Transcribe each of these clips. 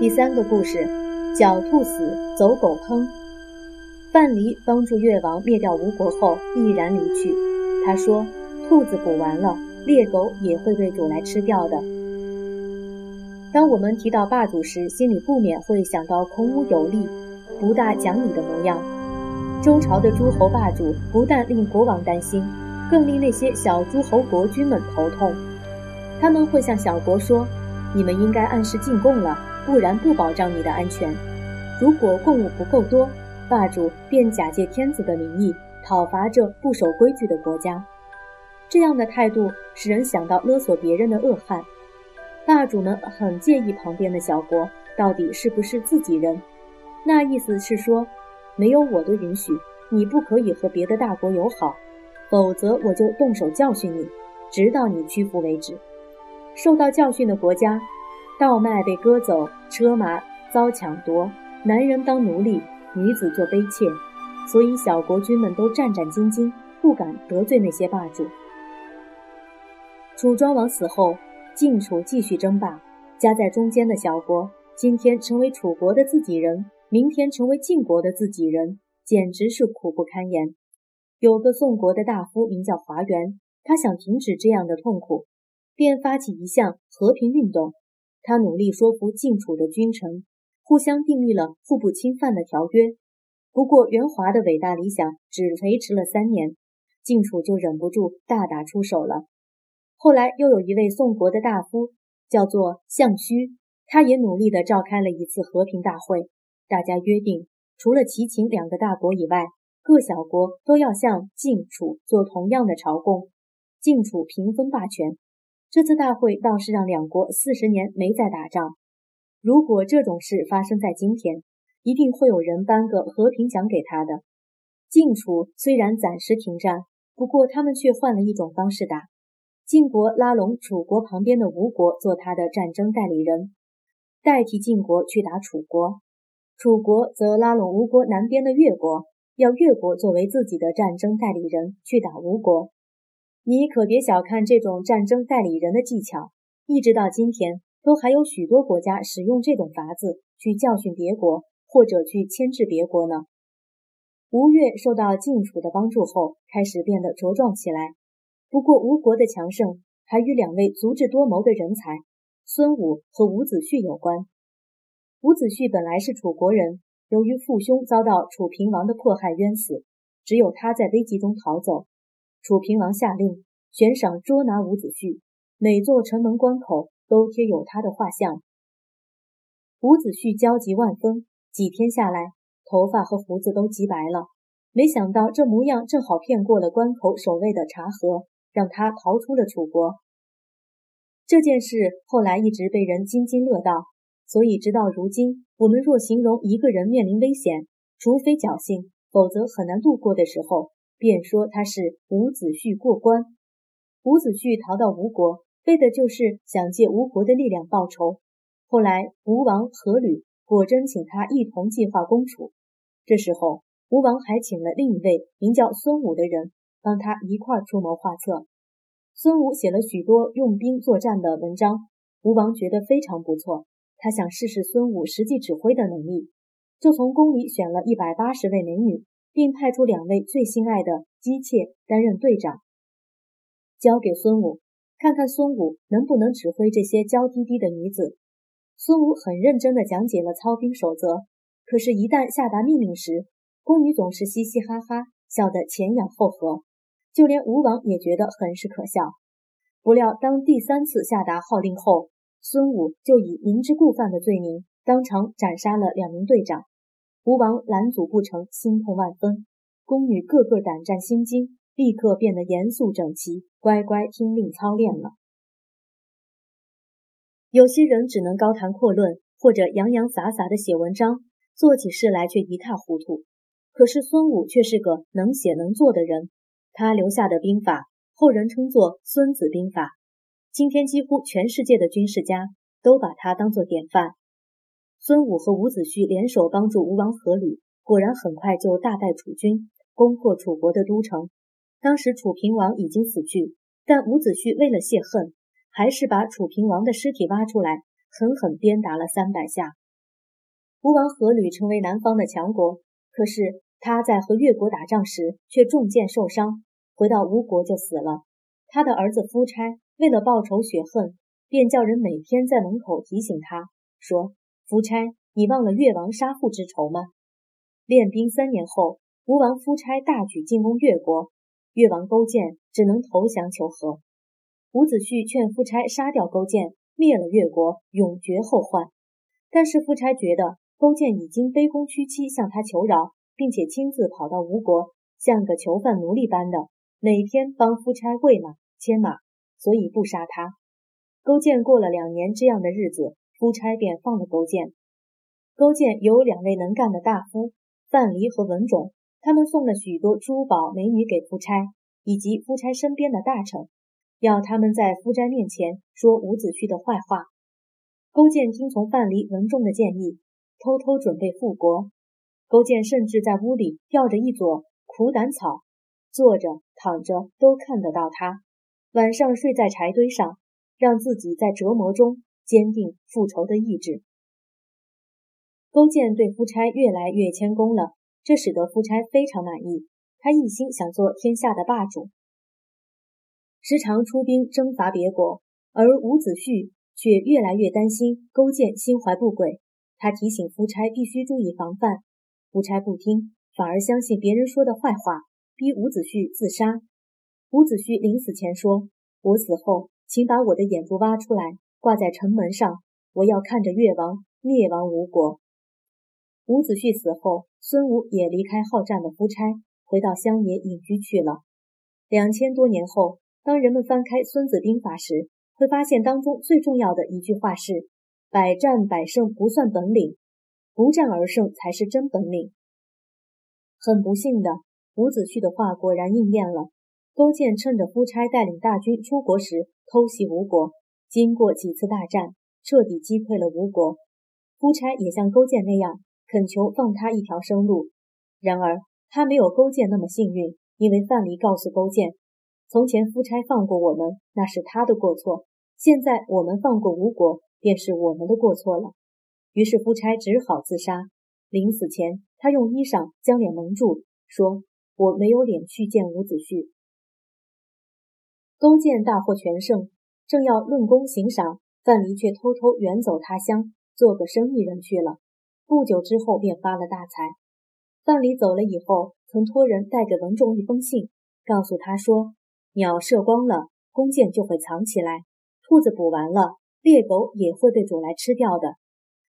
第三个故事：狡兔死，走狗烹。范蠡帮助越王灭掉吴国后，毅然离去。他说：“兔子捕完了，猎狗也会被煮来吃掉的。”当我们提到霸主时，心里不免会想到孔武有力、不大讲理的模样。周朝的诸侯霸主不但令国王担心，更令那些小诸侯国君们头痛。他们会向小国说：“你们应该按时进贡了。”不然不保障你的安全。如果贡物不够多，霸主便假借天子的名义讨伐这不守规矩的国家。这样的态度使人想到勒索别人的恶汉。霸主们很介意旁边的小国到底是不是自己人。那意思是说，没有我的允许，你不可以和别的大国友好，否则我就动手教训你，直到你屈服为止。受到教训的国家。稻麦被割走，车马遭抢夺，男人当奴隶，女子做卑妾，所以小国君们都战战兢兢，不敢得罪那些霸主。楚庄王死后，晋楚继续争霸，夹在中间的小国，今天成为楚国的自己人，明天成为晋国的自己人，简直是苦不堪言。有个宋国的大夫名叫华元，他想停止这样的痛苦，便发起一项和平运动。他努力说服晋楚的君臣，互相订立了互不侵犯的条约。不过，袁华的伟大理想只维持了三年，晋楚就忍不住大打出手了。后来，又有一位宋国的大夫，叫做项须，他也努力地召开了一次和平大会。大家约定，除了齐秦两个大国以外，各小国都要向晋楚做同样的朝贡，晋楚平分霸权。这次大会倒是让两国四十年没再打仗。如果这种事发生在今天，一定会有人颁个和平奖给他的。晋楚虽然暂时停战，不过他们却换了一种方式打。晋国拉拢楚国旁边的吴国做他的战争代理人，代替晋国去打楚国；楚国则拉拢吴国南边的越国，要越国作为自己的战争代理人去打吴国。你可别小看这种战争代理人的技巧，一直到今天，都还有许多国家使用这种法子去教训别国，或者去牵制别国呢。吴越受到晋楚的帮助后，开始变得茁壮起来。不过，吴国的强盛还与两位足智多谋的人才孙武和伍子胥有关。伍子胥本来是楚国人，由于父兄遭到楚平王的迫害冤死，只有他在危急中逃走。楚平王下令悬赏捉拿伍子胥，每座城门关口都贴有他的画像。伍子胥焦急万分，几天下来，头发和胡子都急白了。没想到这模样正好骗过了关口守卫的查核，让他逃出了楚国。这件事后来一直被人津津乐道，所以直到如今，我们若形容一个人面临危险，除非侥幸，否则很难度过的时候。便说他是伍子胥过关。伍子胥逃到吴国，为的就是想借吴国的力量报仇。后来吴王阖闾果真请他一同计划攻楚。这时候吴王还请了另一位名叫孙武的人帮他一块出谋划策。孙武写了许多用兵作战的文章，吴王觉得非常不错。他想试试孙武实际指挥的能力，就从宫里选了一百八十位美女。并派出两位最心爱的姬妾担任队长，交给孙武，看看孙武能不能指挥这些娇滴滴的女子。孙武很认真地讲解了操兵守则，可是，一旦下达命令时，宫女总是嘻嘻哈哈，笑得前仰后合，就连吴王也觉得很是可笑。不料，当第三次下达号令后，孙武就以明知故犯的罪名，当场斩杀了两名队长。吴王拦阻不成，心痛万分。宫女个个胆战心惊，立刻变得严肃整齐，乖乖听令操练了。有些人只能高谈阔论，或者洋洋洒洒的写文章，做起事来却一塌糊涂。可是孙武却是个能写能做的人，他留下的兵法，后人称作《孙子兵法》，今天几乎全世界的军事家都把他当作典范。孙武和伍子胥联手帮助吴王阖闾，果然很快就大败楚军，攻破楚国的都城。当时楚平王已经死去，但伍子胥为了泄恨，还是把楚平王的尸体挖出来，狠狠鞭打了三百下，吴王阖闾成为南方的强国，可是他在和越国打仗时却中箭受伤，回到吴国就死了。他的儿子夫差为了报仇雪恨，便叫人每天在门口提醒他说：“夫差，你忘了越王杀父之仇吗？”练兵三年后，吴王夫差大举进攻越国，越王勾践只能投降求和。伍子胥劝夫差杀掉勾践，灭了越国，永绝后患。但是夫差觉得勾践已经卑躬屈膝向他求饶，并且亲自跑到吴国，像个囚犯奴隶般的每天帮夫差喂马、牵马，所以不杀他。勾践过了两年这样的日子，夫差便放了勾践。勾践有两位能干的大夫范蠡和文种，他们送了许多珠宝、美女给夫差以及夫差身边的大臣。要他们在夫差面前说伍子胥的坏话。勾践听从范蠡、文仲的建议，偷偷准备复国。勾践甚至在屋里吊着一撮苦胆草，坐着、躺着都看得到他。晚上睡在柴堆上，让自己在折磨中坚定复仇的意志。勾践对夫差越来越谦恭了，这使得夫差非常满意。他一心想做天下的霸主。时常出兵征伐别国，而伍子胥却越来越担心勾践心怀不轨。他提醒夫差必须注意防范，夫差不听，反而相信别人说的坏话，逼伍子胥自杀。伍子胥临死前说：“我死后，请把我的眼珠挖出来，挂在城门上，我要看着越王灭亡吴国。”伍子胥死后，孙武也离开好战的夫差，回到乡野隐居去了。两千多年后。当人们翻开《孙子兵法》时，会发现当中最重要的一句话是：“百战百胜不算本领，不战而胜才是真本领。”很不幸的，伍子胥的话果然应验了。勾践趁着夫差带领大军出国时偷袭吴国，经过几次大战，彻底击溃了吴国。夫差也像勾践那样恳求放他一条生路，然而他没有勾践那么幸运，因为范蠡告诉勾践。从前夫差放过我们，那是他的过错；现在我们放过吴国，便是我们的过错了。于是夫差只好自杀。临死前，他用衣裳将脸蒙住，说：“我没有脸去见伍子胥。”勾践大获全胜，正要论功行赏，范蠡却偷偷远走他乡，做个生意人去了。不久之后，便发了大财。范蠡走了以后，曾托人带给文仲一封信，告诉他说。鸟射光了，弓箭就会藏起来；兔子捕完了，猎狗也会被煮来吃掉的。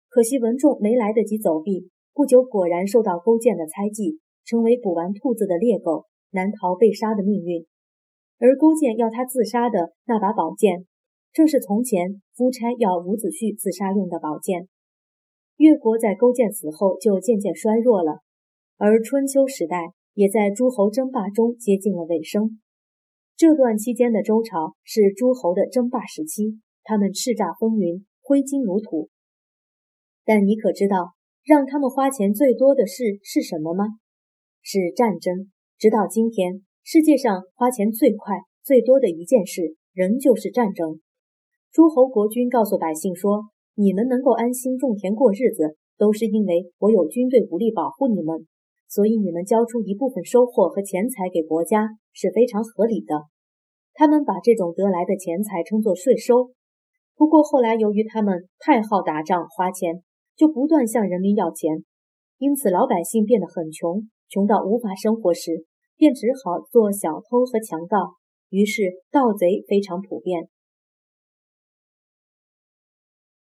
可惜文仲没来得及走避，不久果然受到勾践的猜忌，成为捕完兔子的猎狗，难逃被杀的命运。而勾践要他自杀的那把宝剑，正是从前夫差要伍子胥自杀用的宝剑。越国在勾践死后就渐渐衰弱了，而春秋时代也在诸侯争霸中接近了尾声。这段期间的周朝是诸侯的争霸时期，他们叱咤风云，挥金如土。但你可知道，让他们花钱最多的事是什么吗？是战争。直到今天，世界上花钱最快、最多的一件事，仍旧是战争。诸侯国君告诉百姓说：“你们能够安心种田过日子，都是因为我有军队武力保护你们。”所以你们交出一部分收获和钱财给国家是非常合理的。他们把这种得来的钱财称作税收。不过后来由于他们太好打仗花钱，就不断向人民要钱，因此老百姓变得很穷，穷到无法生活时，便只好做小偷和强盗。于是盗贼非常普遍。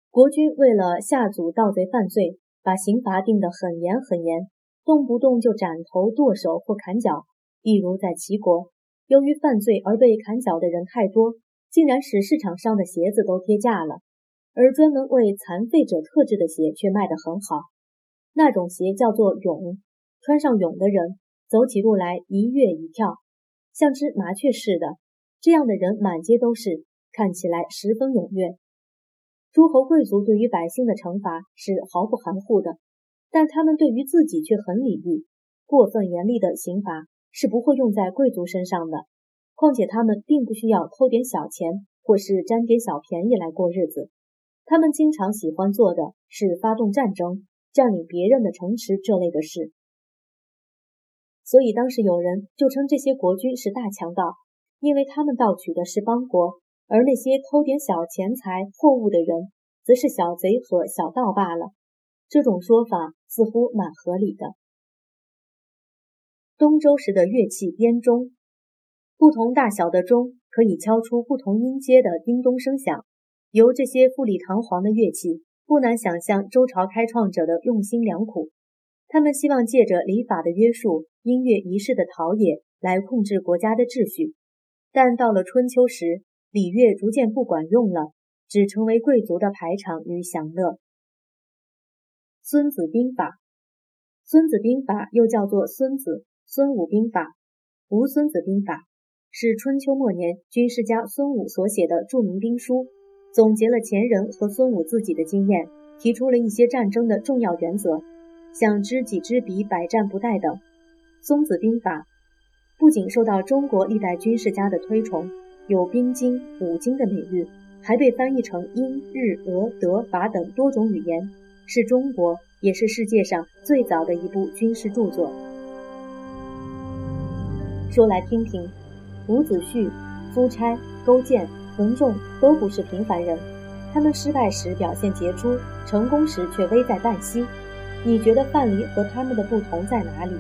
国君为了吓阻盗贼犯罪，把刑罚定得很严很严。动不动就斩头、剁手或砍脚。例如在齐国，由于犯罪而被砍脚的人太多，竟然使市场上的鞋子都跌价了，而专门为残废者特制的鞋却卖得很好。那种鞋叫做俑，穿上俑的人走起路来一跃一跳，像只麻雀似的。这样的人满街都是，看起来十分踊跃。诸侯贵族对于百姓的惩罚是毫不含糊的。但他们对于自己却很礼遇，过分严厉的刑罚是不会用在贵族身上的。况且他们并不需要偷点小钱或是占点小便宜来过日子，他们经常喜欢做的是发动战争，占领别人的城池这类的事。所以当时有人就称这些国君是大强盗，因为他们盗取的是邦国，而那些偷点小钱财货物的人，则是小贼和小盗罢了。这种说法似乎蛮合理的。东周时的乐器编钟，不同大小的钟可以敲出不同音阶的叮咚声响。由这些富丽堂皇的乐器，不难想象周朝开创者的用心良苦。他们希望借着礼法的约束。音乐仪式的陶冶来控制国家的秩序，但到了春秋时，礼乐逐渐不管用了，只成为贵族的排场与享乐。孙子兵法，孙子兵法又叫做孙子孙武兵法、吴孙子兵法，是春秋末年军事家孙武所写的著名兵书，总结了前人和孙武自己的经验，提出了一些战争的重要原则，像知己知彼，百战不殆等。孙子兵法不仅受到中国历代军事家的推崇，有兵经、武经的美誉，还被翻译成英、日、俄、德、法等多种语言，是中国也是世界上最早的一部军事著作。说来听听，伍子胥、夫差、勾践、文仲都不是平凡人，他们失败时表现杰出，成功时却危在旦夕。你觉得范蠡和他们的不同在哪里？